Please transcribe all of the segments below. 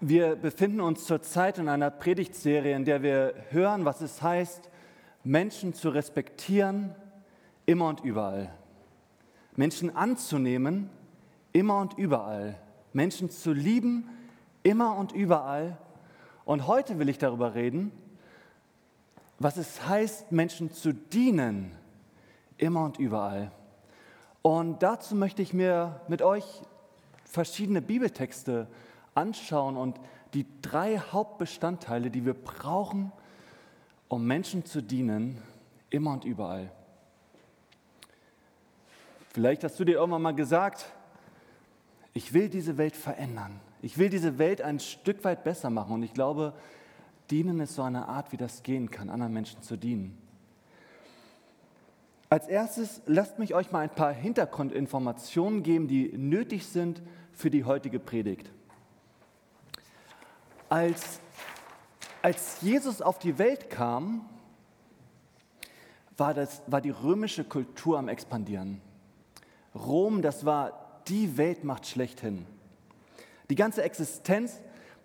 Wir befinden uns zurzeit in einer Predigtserie, in der wir hören, was es heißt, Menschen zu respektieren, immer und überall. Menschen anzunehmen, immer und überall. Menschen zu lieben, immer und überall. Und heute will ich darüber reden, was es heißt, Menschen zu dienen, immer und überall. Und dazu möchte ich mir mit euch verschiedene Bibeltexte anschauen und die drei Hauptbestandteile, die wir brauchen, um Menschen zu dienen, immer und überall. Vielleicht hast du dir irgendwann mal gesagt, ich will diese Welt verändern. Ich will diese Welt ein Stück weit besser machen. Und ich glaube, dienen ist so eine Art, wie das gehen kann, anderen Menschen zu dienen. Als erstes lasst mich euch mal ein paar Hintergrundinformationen geben, die nötig sind für die heutige Predigt. Als, als Jesus auf die Welt kam, war, das, war die römische Kultur am Expandieren. Rom, das war die Weltmacht schlechthin. Die ganze Existenz,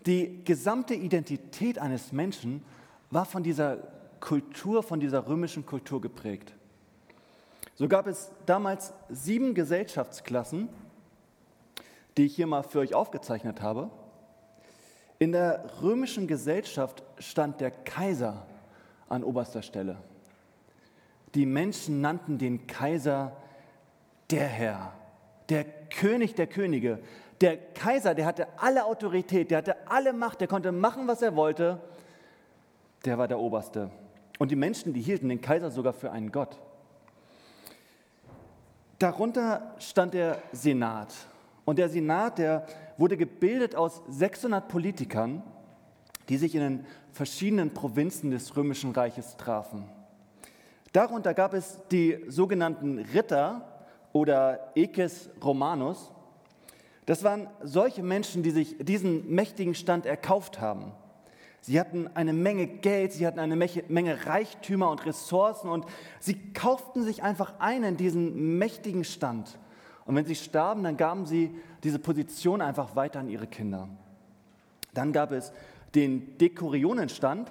die gesamte Identität eines Menschen war von dieser Kultur, von dieser römischen Kultur geprägt. So gab es damals sieben Gesellschaftsklassen, die ich hier mal für euch aufgezeichnet habe. In der römischen Gesellschaft stand der Kaiser an oberster Stelle. Die Menschen nannten den Kaiser der Herr, der König der Könige. Der Kaiser, der hatte alle Autorität, der hatte alle Macht, der konnte machen, was er wollte. Der war der Oberste. Und die Menschen, die hielten den Kaiser sogar für einen Gott. Darunter stand der Senat. Und der Senat, der wurde gebildet aus 600 Politikern, die sich in den verschiedenen Provinzen des Römischen Reiches trafen. Darunter gab es die sogenannten Ritter oder Eques Romanus. Das waren solche Menschen, die sich diesen mächtigen Stand erkauft haben. Sie hatten eine Menge Geld, sie hatten eine Menge Reichtümer und Ressourcen und sie kauften sich einfach ein in diesen mächtigen Stand. Und wenn sie starben, dann gaben sie diese Position einfach weiter an ihre Kinder. Dann gab es den Dekorionenstand.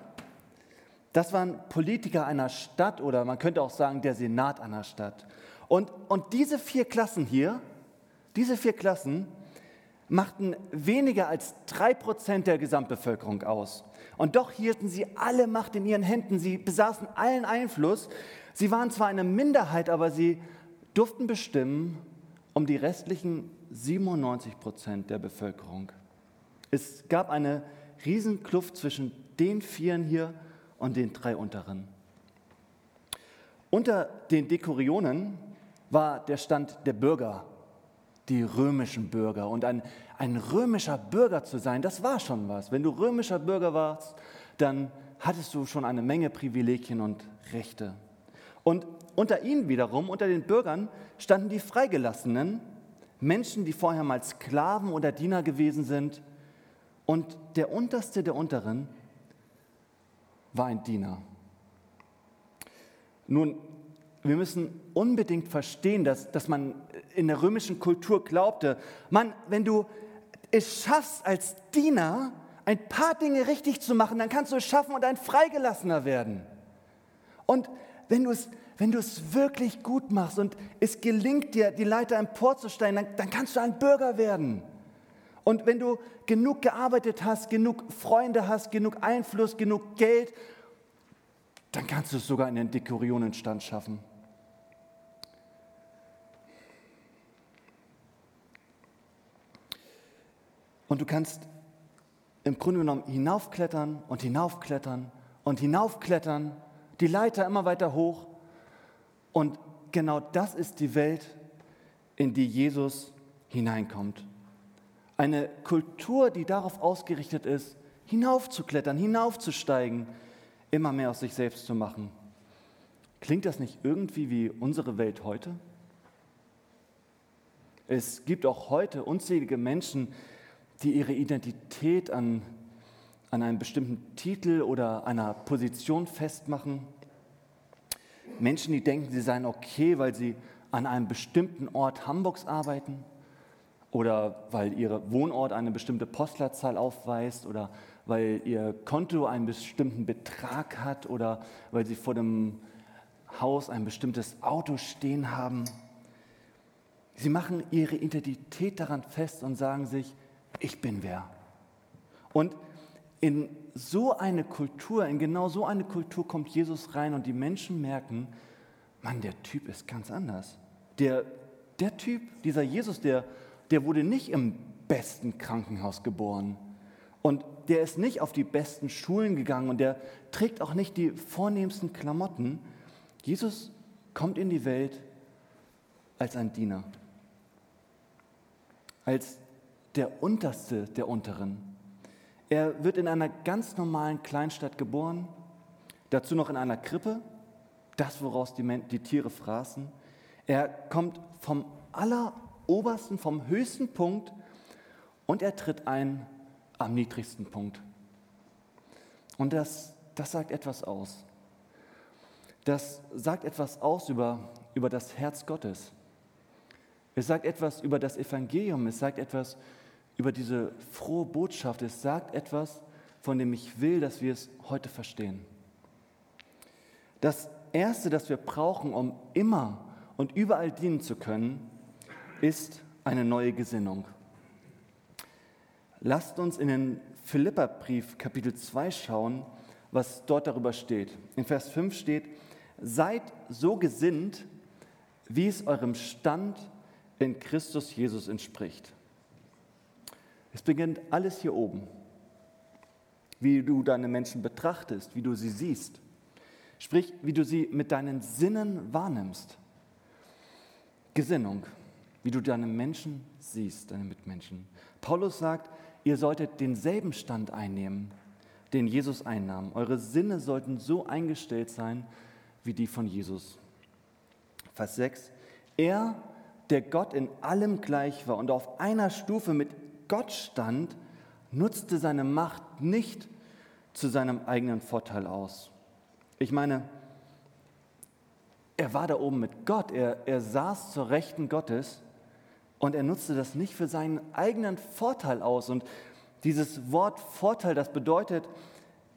Das waren Politiker einer Stadt oder man könnte auch sagen der Senat einer Stadt. Und, und diese vier Klassen hier, diese vier Klassen machten weniger als drei Prozent der Gesamtbevölkerung aus. Und doch hielten sie alle Macht in ihren Händen. Sie besaßen allen Einfluss. Sie waren zwar eine Minderheit, aber sie durften bestimmen um die restlichen 97 Prozent der Bevölkerung. Es gab eine Riesenkluft zwischen den Vieren hier und den drei unteren. Unter den Dekorionen war der Stand der Bürger, die römischen Bürger. Und ein, ein römischer Bürger zu sein, das war schon was. Wenn du römischer Bürger warst, dann hattest du schon eine Menge Privilegien und Rechte. Und unter ihnen wiederum, unter den Bürgern, standen die Freigelassenen, Menschen, die vorher mal Sklaven oder Diener gewesen sind. Und der unterste der unteren war ein Diener. Nun, wir müssen unbedingt verstehen, dass, dass man in der römischen Kultur glaubte, man, wenn du es schaffst, als Diener ein paar Dinge richtig zu machen, dann kannst du es schaffen und ein Freigelassener werden. Und wenn du es, wenn du es wirklich gut machst und es gelingt dir, die Leiter emporzusteigen, dann, dann kannst du ein Bürger werden. Und wenn du genug gearbeitet hast, genug Freunde hast, genug Einfluss, genug Geld, dann kannst du es sogar in den Dekorionenstand schaffen. Und du kannst im Grunde genommen hinaufklettern und hinaufklettern und hinaufklettern, die Leiter immer weiter hoch. Und genau das ist die Welt, in die Jesus hineinkommt. Eine Kultur, die darauf ausgerichtet ist, hinaufzuklettern, hinaufzusteigen, immer mehr aus sich selbst zu machen. Klingt das nicht irgendwie wie unsere Welt heute? Es gibt auch heute unzählige Menschen, die ihre Identität an, an einem bestimmten Titel oder einer Position festmachen. Menschen, die denken, sie seien okay, weil sie an einem bestimmten Ort Hamburgs arbeiten, oder weil ihr Wohnort eine bestimmte Postleitzahl aufweist oder weil ihr Konto einen bestimmten Betrag hat oder weil sie vor dem Haus ein bestimmtes Auto stehen haben. Sie machen ihre Identität daran fest und sagen sich, ich bin wer. Und in so eine Kultur, in genau so eine Kultur kommt Jesus rein und die Menschen merken, Mann, der Typ ist ganz anders. Der, der Typ, dieser Jesus, der, der wurde nicht im besten Krankenhaus geboren. Und der ist nicht auf die besten Schulen gegangen und der trägt auch nicht die vornehmsten Klamotten. Jesus kommt in die Welt als ein Diener, als der Unterste der Unteren. Er wird in einer ganz normalen Kleinstadt geboren, dazu noch in einer Krippe, das, woraus die, die Tiere fraßen. Er kommt vom allerobersten, vom höchsten Punkt und er tritt ein am niedrigsten Punkt. Und das, das sagt etwas aus. Das sagt etwas aus über, über das Herz Gottes. Es sagt etwas über das Evangelium. Es sagt etwas über diese frohe Botschaft. Es sagt etwas, von dem ich will, dass wir es heute verstehen. Das Erste, das wir brauchen, um immer und überall dienen zu können, ist eine neue Gesinnung. Lasst uns in den Philipperbrief Kapitel 2 schauen, was dort darüber steht. In Vers 5 steht, seid so gesinnt, wie es eurem Stand in Christus Jesus entspricht. Es beginnt alles hier oben, wie du deine Menschen betrachtest, wie du sie siehst, sprich, wie du sie mit deinen Sinnen wahrnimmst. Gesinnung, wie du deine Menschen siehst, deine Mitmenschen. Paulus sagt, ihr solltet denselben Stand einnehmen, den Jesus einnahm. Eure Sinne sollten so eingestellt sein wie die von Jesus. Vers 6. Er, der Gott in allem gleich war und auf einer Stufe mit Gott stand, nutzte seine Macht nicht zu seinem eigenen Vorteil aus. Ich meine, er war da oben mit Gott, er, er saß zur Rechten Gottes und er nutzte das nicht für seinen eigenen Vorteil aus. Und dieses Wort Vorteil, das bedeutet,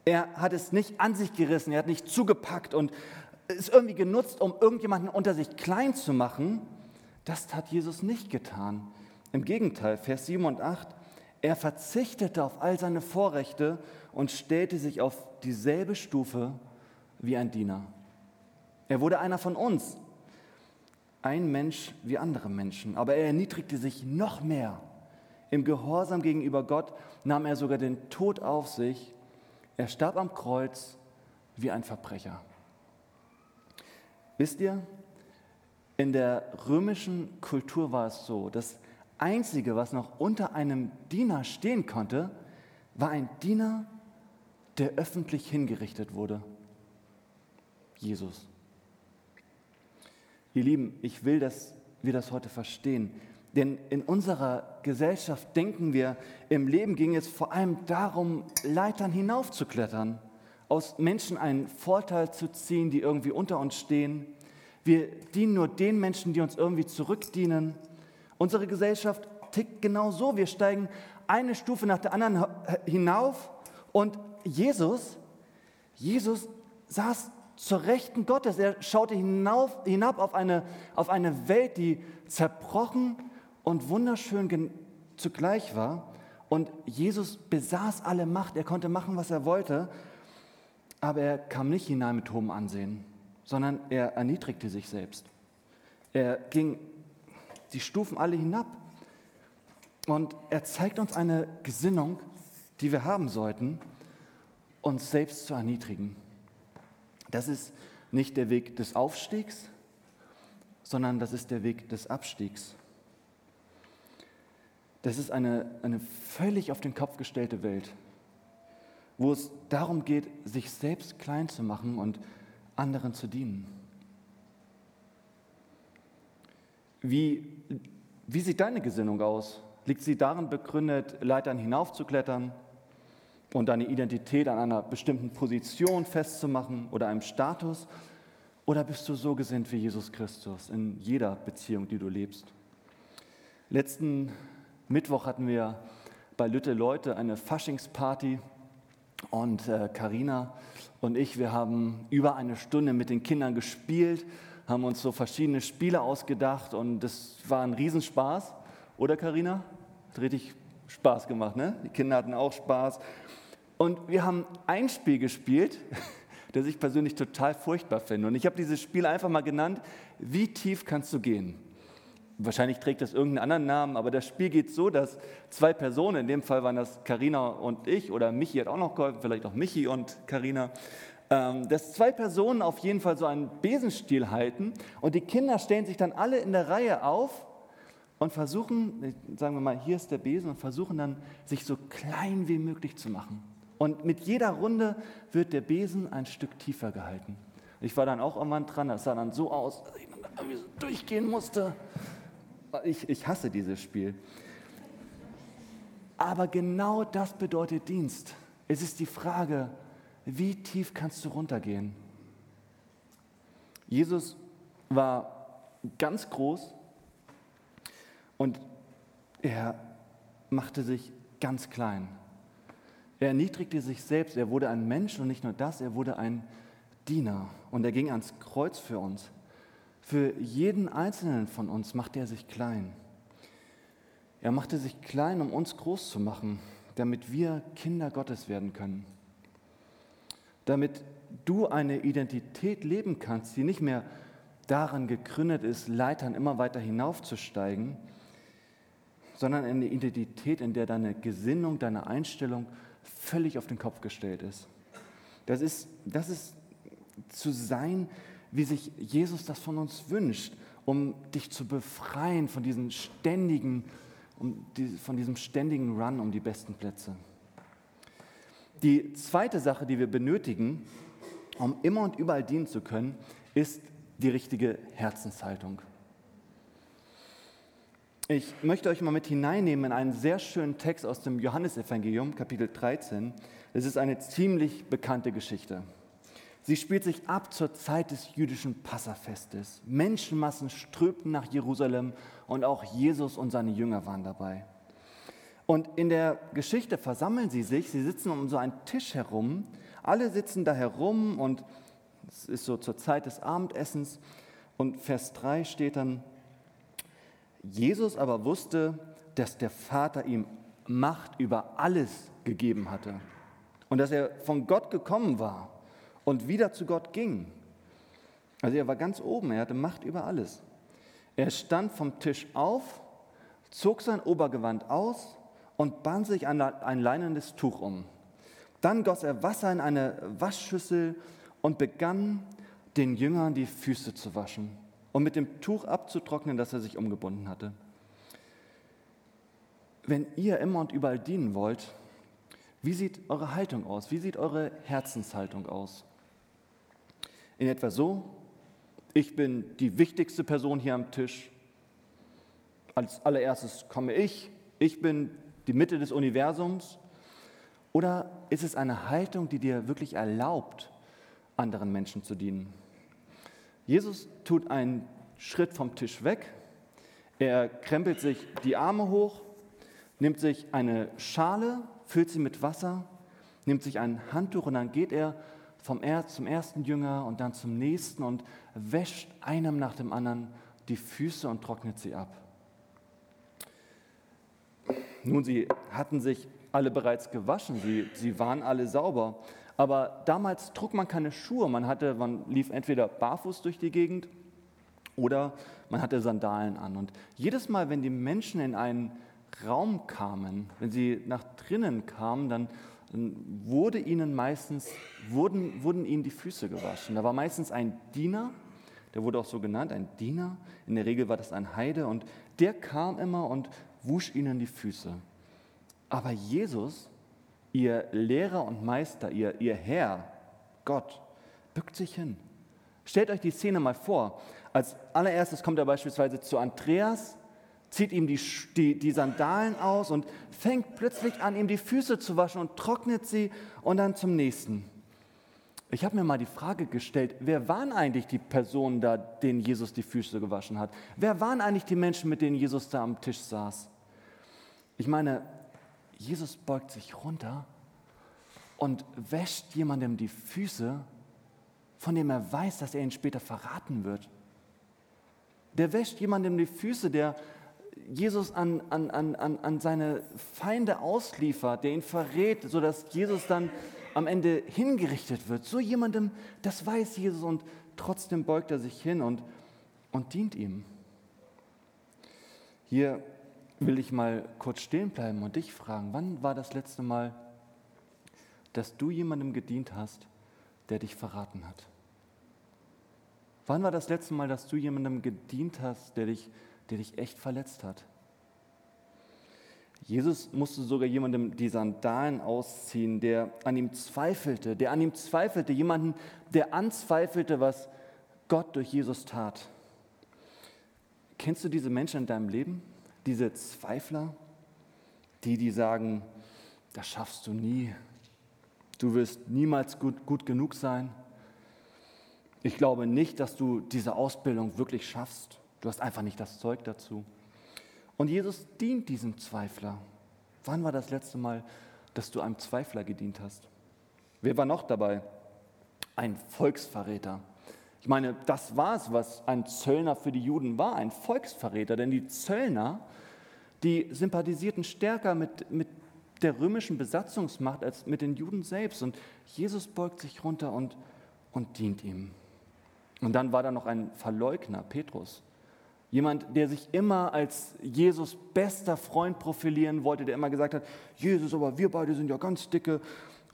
er hat es nicht an sich gerissen, er hat nicht zugepackt und es irgendwie genutzt, um irgendjemanden unter sich klein zu machen. Das hat Jesus nicht getan. Im Gegenteil, Vers 7 und 8, er verzichtete auf all seine Vorrechte und stellte sich auf dieselbe Stufe wie ein Diener. Er wurde einer von uns, ein Mensch wie andere Menschen, aber er erniedrigte sich noch mehr. Im Gehorsam gegenüber Gott nahm er sogar den Tod auf sich. Er starb am Kreuz wie ein Verbrecher. Wisst ihr, in der römischen Kultur war es so, das Einzige, was noch unter einem Diener stehen konnte, war ein Diener, der öffentlich hingerichtet wurde. Jesus. Ihr Lieben, ich will, dass wir das heute verstehen. Denn in unserer Gesellschaft denken wir, im Leben ging es vor allem darum, Leitern hinaufzuklettern, aus Menschen einen Vorteil zu ziehen, die irgendwie unter uns stehen. Wir dienen nur den Menschen, die uns irgendwie zurückdienen. Unsere Gesellschaft tickt genau so. Wir steigen eine Stufe nach der anderen hinauf und Jesus, Jesus saß zur Rechten Gottes. Er schaute hinauf, hinab auf eine, auf eine Welt, die zerbrochen und wunderschön zugleich war. Und Jesus besaß alle Macht. Er konnte machen, was er wollte. Aber er kam nicht hinein mit hohem Ansehen, sondern er erniedrigte sich selbst. Er ging die Stufen alle hinab. Und er zeigt uns eine Gesinnung, die wir haben sollten, uns selbst zu erniedrigen. Das ist nicht der Weg des Aufstiegs, sondern das ist der Weg des Abstiegs. Das ist eine, eine völlig auf den Kopf gestellte Welt, wo es darum geht, sich selbst klein zu machen und anderen zu dienen. Wie, wie sieht deine Gesinnung aus? Liegt sie darin begründet, Leitern hinaufzuklettern, und deine Identität an einer bestimmten Position festzumachen oder einem Status? Oder bist du so gesinnt wie Jesus Christus in jeder Beziehung, die du lebst? Letzten Mittwoch hatten wir bei Lütte Leute eine Faschingsparty und Karina äh, und ich, wir haben über eine Stunde mit den Kindern gespielt, haben uns so verschiedene Spiele ausgedacht und das war ein Riesenspaß. Oder Karina? Hat richtig Spaß gemacht, ne? Die Kinder hatten auch Spaß. Und wir haben ein Spiel gespielt, das ich persönlich total furchtbar finde. Und ich habe dieses Spiel einfach mal genannt, wie tief kannst du gehen? Wahrscheinlich trägt das irgendeinen anderen Namen, aber das Spiel geht so, dass zwei Personen, in dem Fall waren das Karina und ich, oder Michi hat auch noch geholfen, vielleicht auch Michi und Karina, dass zwei Personen auf jeden Fall so einen Besenstiel halten und die Kinder stellen sich dann alle in der Reihe auf und versuchen, sagen wir mal, hier ist der Besen und versuchen dann, sich so klein wie möglich zu machen. Und mit jeder Runde wird der Besen ein Stück tiefer gehalten. Ich war dann auch irgendwann dran, das sah dann so aus, dass ich irgendwie so durchgehen musste. Ich, ich hasse dieses Spiel. Aber genau das bedeutet Dienst. Es ist die Frage, wie tief kannst du runtergehen? Jesus war ganz groß und er machte sich ganz klein. Er erniedrigte sich selbst, er wurde ein Mensch und nicht nur das, er wurde ein Diener und er ging ans Kreuz für uns. Für jeden einzelnen von uns machte er sich klein. Er machte sich klein, um uns groß zu machen, damit wir Kinder Gottes werden können. Damit du eine Identität leben kannst, die nicht mehr daran gegründet ist, Leitern immer weiter hinaufzusteigen, sondern eine Identität, in der deine Gesinnung, deine Einstellung völlig auf den Kopf gestellt ist. Das ist, das ist zu sein, wie sich Jesus das von uns wünscht, um dich zu befreien von diesem ständigen, um die, von diesem ständigen Run um die besten Plätze. Die zweite Sache, die wir benötigen, um immer und überall dienen zu können, ist die richtige Herzenshaltung. Ich möchte euch mal mit hineinnehmen in einen sehr schönen Text aus dem Johannesevangelium, Kapitel 13. Es ist eine ziemlich bekannte Geschichte. Sie spielt sich ab zur Zeit des jüdischen Passafestes. Menschenmassen strömten nach Jerusalem und auch Jesus und seine Jünger waren dabei. Und in der Geschichte versammeln sie sich, sie sitzen um so einen Tisch herum, alle sitzen da herum und es ist so zur Zeit des Abendessens und Vers 3 steht dann, Jesus aber wusste, dass der Vater ihm Macht über alles gegeben hatte und dass er von Gott gekommen war und wieder zu Gott ging. Also er war ganz oben, er hatte Macht über alles. Er stand vom Tisch auf, zog sein Obergewand aus und band sich ein, ein leinenes Tuch um. Dann goss er Wasser in eine Waschschüssel und begann den Jüngern die Füße zu waschen und mit dem Tuch abzutrocknen, das er sich umgebunden hatte. Wenn ihr immer und überall dienen wollt, wie sieht eure Haltung aus? Wie sieht eure Herzenshaltung aus? In etwa so, ich bin die wichtigste Person hier am Tisch. Als allererstes komme ich. Ich bin die Mitte des Universums. Oder ist es eine Haltung, die dir wirklich erlaubt, anderen Menschen zu dienen? Jesus tut einen Schritt vom Tisch weg. Er krempelt sich die Arme hoch, nimmt sich eine Schale, füllt sie mit Wasser, nimmt sich ein Handtuch und dann geht er vom er zum ersten Jünger und dann zum nächsten und wäscht einem nach dem anderen die Füße und trocknet sie ab. Nun, sie hatten sich alle bereits gewaschen, sie, sie waren alle sauber, aber damals trug man keine Schuhe, man, hatte, man lief entweder barfuß durch die Gegend oder man hatte Sandalen an. Und jedes Mal, wenn die Menschen in einen Raum kamen, wenn sie nach drinnen kamen, dann wurde ihnen meistens, wurden, wurden ihnen die Füße gewaschen. Da war meistens ein Diener, der wurde auch so genannt, ein Diener. In der Regel war das ein Heide und der kam immer und wusch ihnen die Füße. Aber Jesus, ihr Lehrer und Meister, ihr, ihr Herr, Gott, bückt sich hin. Stellt euch die Szene mal vor. Als allererstes kommt er beispielsweise zu Andreas, zieht ihm die, die, die Sandalen aus und fängt plötzlich an, ihm die Füße zu waschen und trocknet sie und dann zum nächsten. Ich habe mir mal die Frage gestellt, wer waren eigentlich die Personen da, denen Jesus die Füße gewaschen hat? Wer waren eigentlich die Menschen, mit denen Jesus da am Tisch saß? Ich meine, Jesus beugt sich runter und wäscht jemandem die Füße, von dem er weiß, dass er ihn später verraten wird. Der wäscht jemandem die Füße, der Jesus an, an, an, an seine Feinde ausliefert, der ihn verrät, sodass Jesus dann am Ende hingerichtet wird. So jemandem, das weiß Jesus und trotzdem beugt er sich hin und, und dient ihm. Hier will ich mal kurz stehen bleiben und dich fragen, wann war das letzte Mal, dass du jemandem gedient hast, der dich verraten hat? Wann war das letzte Mal, dass du jemandem gedient hast, der dich, der dich echt verletzt hat? Jesus musste sogar jemandem die Sandalen ausziehen, der an ihm zweifelte, der an ihm zweifelte, jemanden, der anzweifelte, was Gott durch Jesus tat. Kennst du diese Menschen in deinem Leben? Diese Zweifler? Die, die sagen, das schaffst du nie. Du wirst niemals gut, gut genug sein. Ich glaube nicht, dass du diese Ausbildung wirklich schaffst. Du hast einfach nicht das Zeug dazu. Und Jesus dient diesem Zweifler. Wann war das letzte Mal, dass du einem Zweifler gedient hast? Wer war noch dabei? Ein Volksverräter. Ich meine, das war es, was ein Zöllner für die Juden war, ein Volksverräter. Denn die Zöllner, die sympathisierten stärker mit, mit der römischen Besatzungsmacht als mit den Juden selbst. Und Jesus beugt sich runter und, und dient ihm. Und dann war da noch ein Verleugner, Petrus. Jemand, der sich immer als Jesus bester Freund profilieren wollte, der immer gesagt hat, Jesus, aber wir beide sind ja ganz dicke.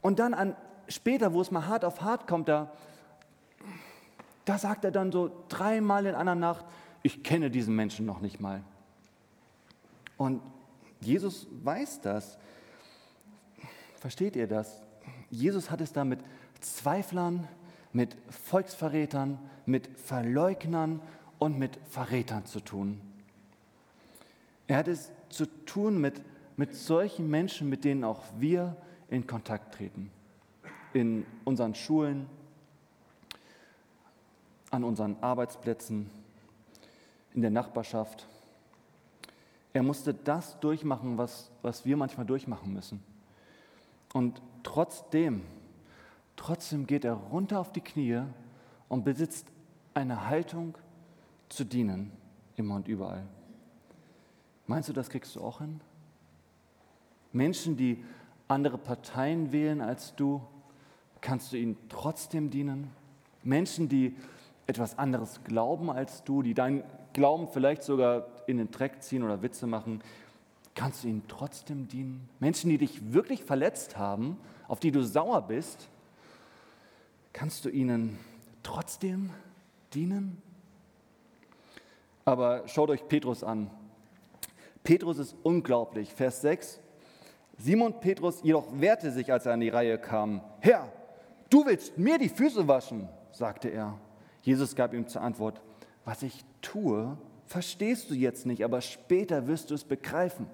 Und dann an, später, wo es mal hart auf hart kommt, da, da sagt er dann so dreimal in einer Nacht, ich kenne diesen Menschen noch nicht mal. Und Jesus weiß das. Versteht ihr das? Jesus hat es da mit Zweiflern, mit Volksverrätern, mit Verleugnern und mit Verrätern zu tun. Er hat es zu tun mit, mit solchen Menschen, mit denen auch wir in Kontakt treten. In unseren Schulen, an unseren Arbeitsplätzen, in der Nachbarschaft. Er musste das durchmachen, was, was wir manchmal durchmachen müssen. Und trotzdem, trotzdem geht er runter auf die Knie und besitzt eine Haltung, zu dienen, immer und überall. Meinst du, das kriegst du auch hin? Menschen, die andere Parteien wählen als du, kannst du ihnen trotzdem dienen? Menschen, die etwas anderes glauben als du, die deinen Glauben vielleicht sogar in den Dreck ziehen oder Witze machen, kannst du ihnen trotzdem dienen? Menschen, die dich wirklich verletzt haben, auf die du sauer bist, kannst du ihnen trotzdem dienen? Aber schaut euch Petrus an. Petrus ist unglaublich. Vers 6. Simon Petrus jedoch wehrte sich, als er an die Reihe kam. Herr, du willst mir die Füße waschen, sagte er. Jesus gab ihm zur Antwort, was ich tue, verstehst du jetzt nicht, aber später wirst du es begreifen.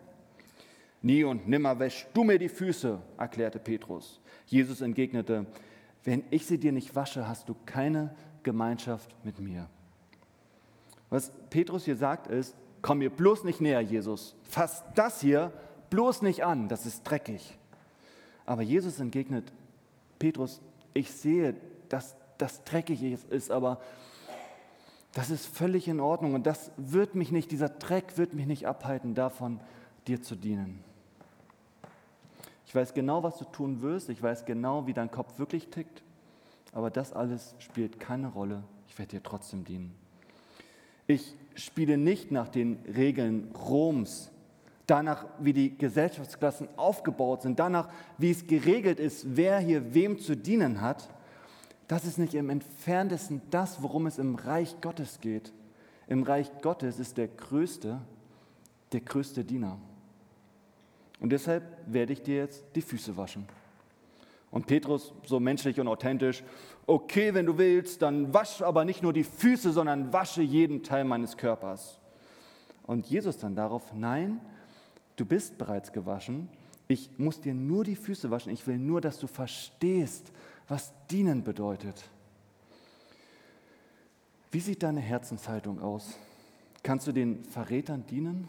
Nie und nimmer wäschst du mir die Füße, erklärte Petrus. Jesus entgegnete, wenn ich sie dir nicht wasche, hast du keine Gemeinschaft mit mir. Was Petrus hier sagt ist, komm mir bloß nicht näher, Jesus. Fass das hier bloß nicht an, das ist dreckig. Aber Jesus entgegnet, Petrus, ich sehe, dass das dreckig ist, aber das ist völlig in Ordnung und das wird mich nicht, dieser Dreck wird mich nicht abhalten davon, dir zu dienen. Ich weiß genau, was du tun wirst, ich weiß genau, wie dein Kopf wirklich tickt, aber das alles spielt keine Rolle. Ich werde dir trotzdem dienen. Ich spiele nicht nach den Regeln Roms, danach, wie die Gesellschaftsklassen aufgebaut sind, danach, wie es geregelt ist, wer hier wem zu dienen hat. Das ist nicht im entferntesten das, worum es im Reich Gottes geht. Im Reich Gottes ist der Größte der größte Diener. Und deshalb werde ich dir jetzt die Füße waschen. Und Petrus, so menschlich und authentisch, okay, wenn du willst, dann wasch aber nicht nur die Füße, sondern wasche jeden Teil meines Körpers. Und Jesus dann darauf, nein, du bist bereits gewaschen, ich muss dir nur die Füße waschen, ich will nur, dass du verstehst, was dienen bedeutet. Wie sieht deine Herzenshaltung aus? Kannst du den Verrätern dienen,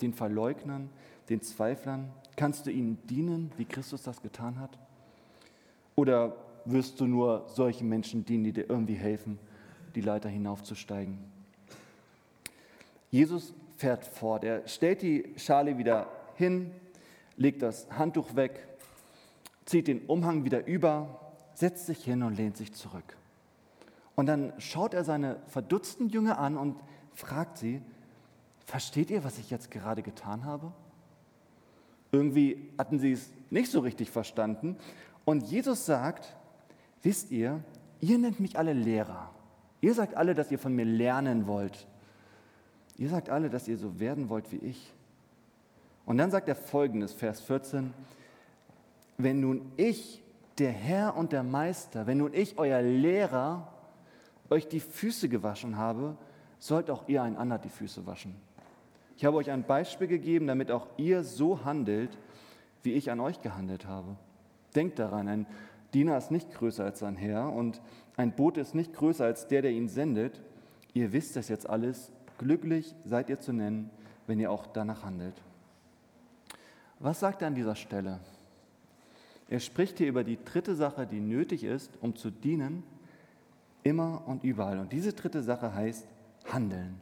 den Verleugnern, den Zweiflern? Kannst du ihnen dienen, wie Christus das getan hat? Oder wirst du nur solchen Menschen dienen, die dir irgendwie helfen, die Leiter hinaufzusteigen? Jesus fährt fort. Er stellt die Schale wieder hin, legt das Handtuch weg, zieht den Umhang wieder über, setzt sich hin und lehnt sich zurück. Und dann schaut er seine verdutzten Jünger an und fragt sie, versteht ihr, was ich jetzt gerade getan habe? Irgendwie hatten sie es nicht so richtig verstanden. Und Jesus sagt, wisst ihr, ihr nennt mich alle Lehrer. Ihr sagt alle, dass ihr von mir lernen wollt. Ihr sagt alle, dass ihr so werden wollt wie ich. Und dann sagt er folgendes, Vers 14, wenn nun ich, der Herr und der Meister, wenn nun ich, euer Lehrer, euch die Füße gewaschen habe, sollt auch ihr einander die Füße waschen. Ich habe euch ein Beispiel gegeben, damit auch ihr so handelt, wie ich an euch gehandelt habe. Denkt daran, ein Diener ist nicht größer als sein Herr und ein Bote ist nicht größer als der, der ihn sendet. Ihr wisst das jetzt alles. Glücklich seid ihr zu nennen, wenn ihr auch danach handelt. Was sagt er an dieser Stelle? Er spricht hier über die dritte Sache, die nötig ist, um zu dienen, immer und überall. Und diese dritte Sache heißt Handeln.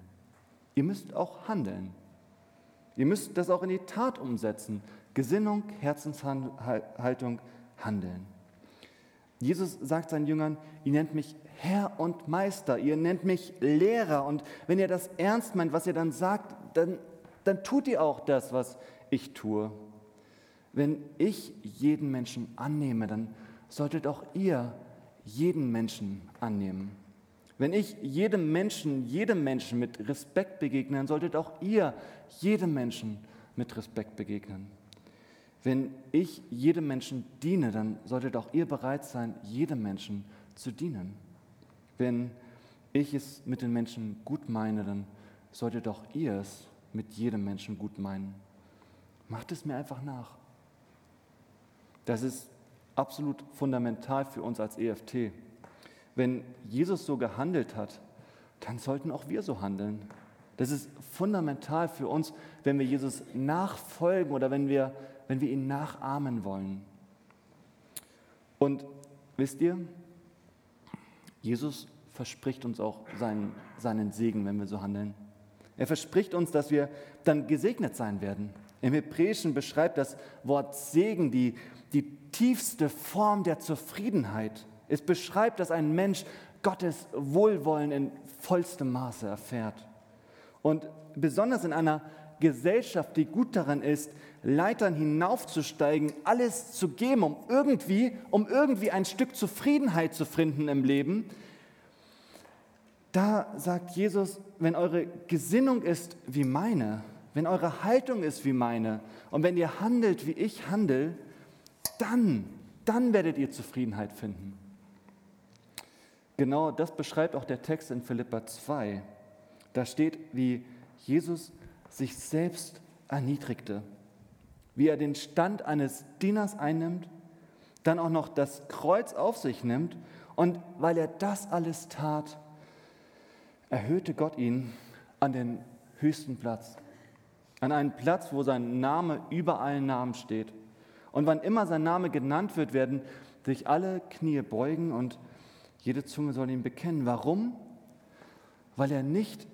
Ihr müsst auch handeln. Ihr müsst das auch in die Tat umsetzen. Gesinnung, Herzenshaltung, Handeln. Jesus sagt seinen Jüngern, ihr nennt mich Herr und Meister, ihr nennt mich Lehrer. Und wenn ihr das ernst meint, was ihr dann sagt, dann, dann tut ihr auch das, was ich tue. Wenn ich jeden Menschen annehme, dann solltet auch ihr jeden Menschen annehmen. Wenn ich jedem Menschen, jedem Menschen mit Respekt begegne, dann solltet auch ihr jedem Menschen mit Respekt begegnen. Wenn ich jedem Menschen diene, dann solltet auch ihr bereit sein, jedem Menschen zu dienen. Wenn ich es mit den Menschen gut meine, dann solltet auch ihr es mit jedem Menschen gut meinen. Macht es mir einfach nach. Das ist absolut fundamental für uns als EFT. Wenn Jesus so gehandelt hat, dann sollten auch wir so handeln. Das ist fundamental für uns, wenn wir Jesus nachfolgen oder wenn wir, wenn wir ihn nachahmen wollen. Und wisst ihr, Jesus verspricht uns auch seinen, seinen Segen, wenn wir so handeln. Er verspricht uns, dass wir dann gesegnet sein werden. Im Hebräischen beschreibt das Wort Segen die, die tiefste Form der Zufriedenheit. Es beschreibt, dass ein Mensch Gottes Wohlwollen in vollstem Maße erfährt. Und besonders in einer Gesellschaft, die gut daran ist, Leitern hinaufzusteigen, alles zu geben, um irgendwie, um irgendwie ein Stück Zufriedenheit zu finden im Leben, da sagt Jesus, wenn eure Gesinnung ist wie meine, wenn eure Haltung ist wie meine und wenn ihr handelt, wie ich handle, dann, dann werdet ihr Zufriedenheit finden. Genau das beschreibt auch der Text in Philippa 2. Da steht, wie Jesus sich selbst erniedrigte, wie er den Stand eines Dieners einnimmt, dann auch noch das Kreuz auf sich nimmt und weil er das alles tat, erhöhte Gott ihn an den höchsten Platz, an einen Platz, wo sein Name über allen Namen steht. Und wann immer sein Name genannt wird, werden sich alle Knie beugen und jede Zunge soll ihn bekennen. Warum? Weil er nicht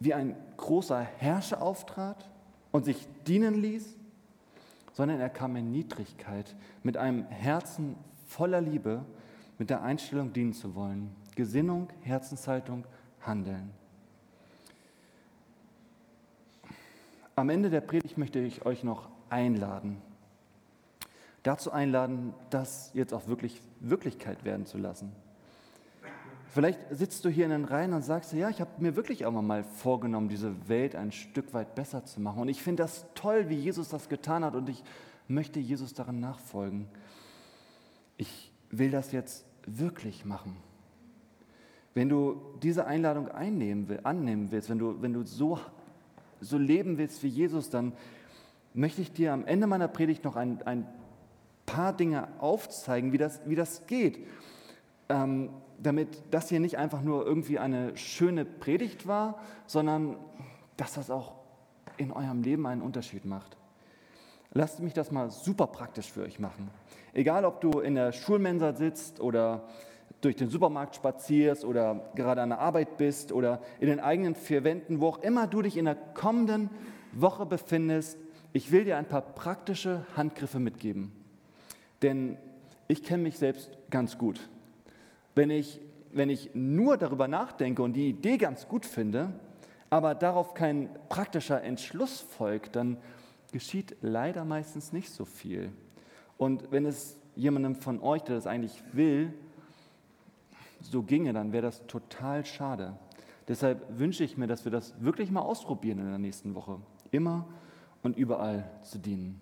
wie ein großer Herrscher auftrat und sich dienen ließ, sondern er kam in Niedrigkeit mit einem Herzen voller Liebe, mit der Einstellung dienen zu wollen. Gesinnung, Herzenshaltung, Handeln. Am Ende der Predigt möchte ich euch noch einladen, dazu einladen, das jetzt auch wirklich Wirklichkeit werden zu lassen. Vielleicht sitzt du hier in den Reihen und sagst, ja, ich habe mir wirklich auch mal vorgenommen, diese Welt ein Stück weit besser zu machen. Und ich finde das toll, wie Jesus das getan hat und ich möchte Jesus daran nachfolgen. Ich will das jetzt wirklich machen. Wenn du diese Einladung einnehmen will, annehmen willst, wenn du, wenn du so, so leben willst wie Jesus, dann möchte ich dir am Ende meiner Predigt noch ein, ein paar Dinge aufzeigen, wie das, wie das geht. Ähm, damit das hier nicht einfach nur irgendwie eine schöne Predigt war, sondern dass das auch in eurem Leben einen Unterschied macht. Lasst mich das mal super praktisch für euch machen. Egal, ob du in der Schulmensa sitzt oder durch den Supermarkt spazierst oder gerade an der Arbeit bist oder in den eigenen vier Wänden, wo auch immer du dich in der kommenden Woche befindest, ich will dir ein paar praktische Handgriffe mitgeben. Denn ich kenne mich selbst ganz gut. Wenn ich, wenn ich nur darüber nachdenke und die Idee ganz gut finde, aber darauf kein praktischer Entschluss folgt, dann geschieht leider meistens nicht so viel. Und wenn es jemandem von euch, der das eigentlich will, so ginge, dann wäre das total schade. Deshalb wünsche ich mir, dass wir das wirklich mal ausprobieren in der nächsten Woche. Immer und überall zu dienen.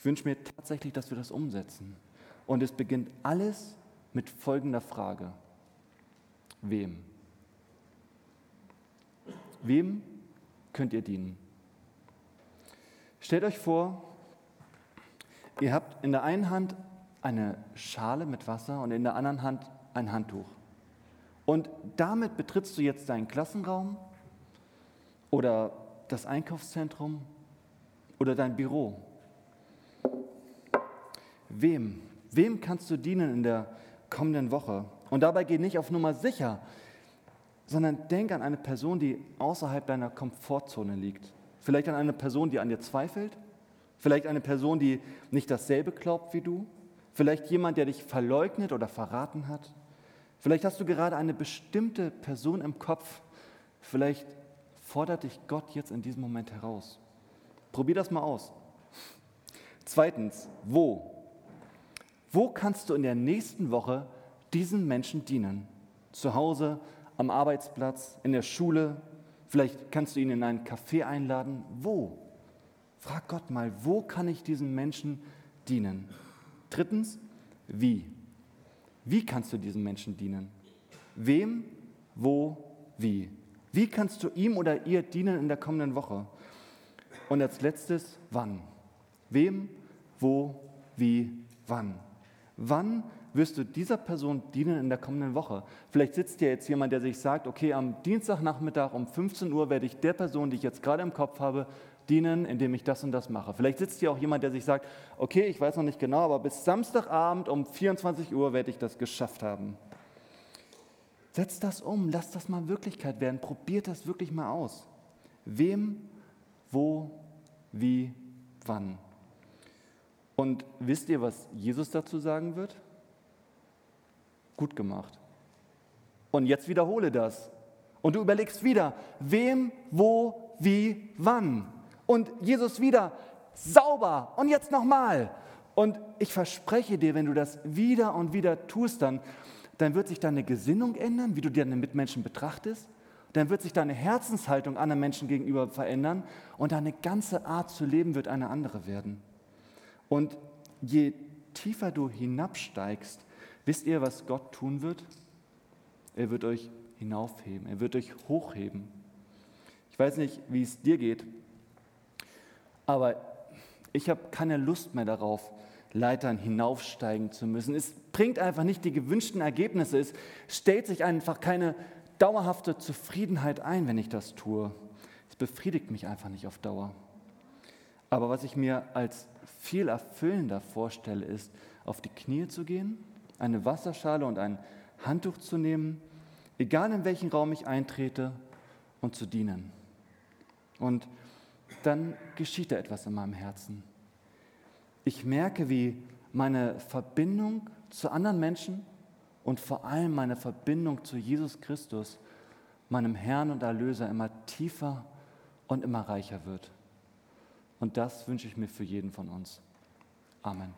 Ich wünsche mir tatsächlich, dass wir das umsetzen. Und es beginnt alles mit folgender Frage. Wem? Wem könnt ihr dienen? Stellt euch vor, ihr habt in der einen Hand eine Schale mit Wasser und in der anderen Hand ein Handtuch. Und damit betrittst du jetzt deinen Klassenraum oder das Einkaufszentrum oder dein Büro. Wem? Wem kannst du dienen in der kommenden Woche? Und dabei geh nicht auf Nummer sicher, sondern denk an eine Person, die außerhalb deiner Komfortzone liegt. Vielleicht an eine Person, die an dir zweifelt. Vielleicht eine Person, die nicht dasselbe glaubt wie du. Vielleicht jemand, der dich verleugnet oder verraten hat. Vielleicht hast du gerade eine bestimmte Person im Kopf. Vielleicht fordert dich Gott jetzt in diesem Moment heraus. Probier das mal aus. Zweitens, wo? Wo kannst du in der nächsten Woche diesen Menschen dienen? Zu Hause, am Arbeitsplatz, in der Schule, vielleicht kannst du ihn in einen Café einladen. Wo? Frag Gott mal, wo kann ich diesen Menschen dienen? Drittens, wie? Wie kannst du diesen Menschen dienen? Wem, wo, wie? Wie kannst du ihm oder ihr dienen in der kommenden Woche? Und als letztes, wann? Wem, wo, wie, wann? Wann wirst du dieser Person dienen in der kommenden Woche? Vielleicht sitzt hier jetzt jemand, der sich sagt, okay, am Dienstagnachmittag um 15 Uhr werde ich der Person, die ich jetzt gerade im Kopf habe, dienen, indem ich das und das mache. Vielleicht sitzt hier auch jemand, der sich sagt, okay, ich weiß noch nicht genau, aber bis Samstagabend um 24 Uhr werde ich das geschafft haben. Setzt das um, lasst das mal Wirklichkeit werden, probiert das wirklich mal aus. Wem, wo, wie, wann. Und wisst ihr, was Jesus dazu sagen wird? Gut gemacht. Und jetzt wiederhole das. Und du überlegst wieder, wem, wo, wie, wann. Und Jesus wieder, sauber. Und jetzt nochmal. Und ich verspreche dir, wenn du das wieder und wieder tust, dann, dann wird sich deine Gesinnung ändern, wie du deine Mitmenschen betrachtest. Dann wird sich deine Herzenshaltung anderen Menschen gegenüber verändern und deine ganze Art zu leben wird eine andere werden. Und je tiefer du hinabsteigst, wisst ihr, was Gott tun wird? Er wird euch hinaufheben, er wird euch hochheben. Ich weiß nicht, wie es dir geht, aber ich habe keine Lust mehr darauf, Leitern hinaufsteigen zu müssen. Es bringt einfach nicht die gewünschten Ergebnisse. Es stellt sich einfach keine dauerhafte Zufriedenheit ein, wenn ich das tue. Es befriedigt mich einfach nicht auf Dauer. Aber was ich mir als viel erfüllender vorstelle, ist, auf die Knie zu gehen, eine Wasserschale und ein Handtuch zu nehmen, egal in welchen Raum ich eintrete, und zu dienen. Und dann geschieht da etwas in meinem Herzen. Ich merke, wie meine Verbindung zu anderen Menschen und vor allem meine Verbindung zu Jesus Christus, meinem Herrn und Erlöser, immer tiefer und immer reicher wird. Und das wünsche ich mir für jeden von uns. Amen.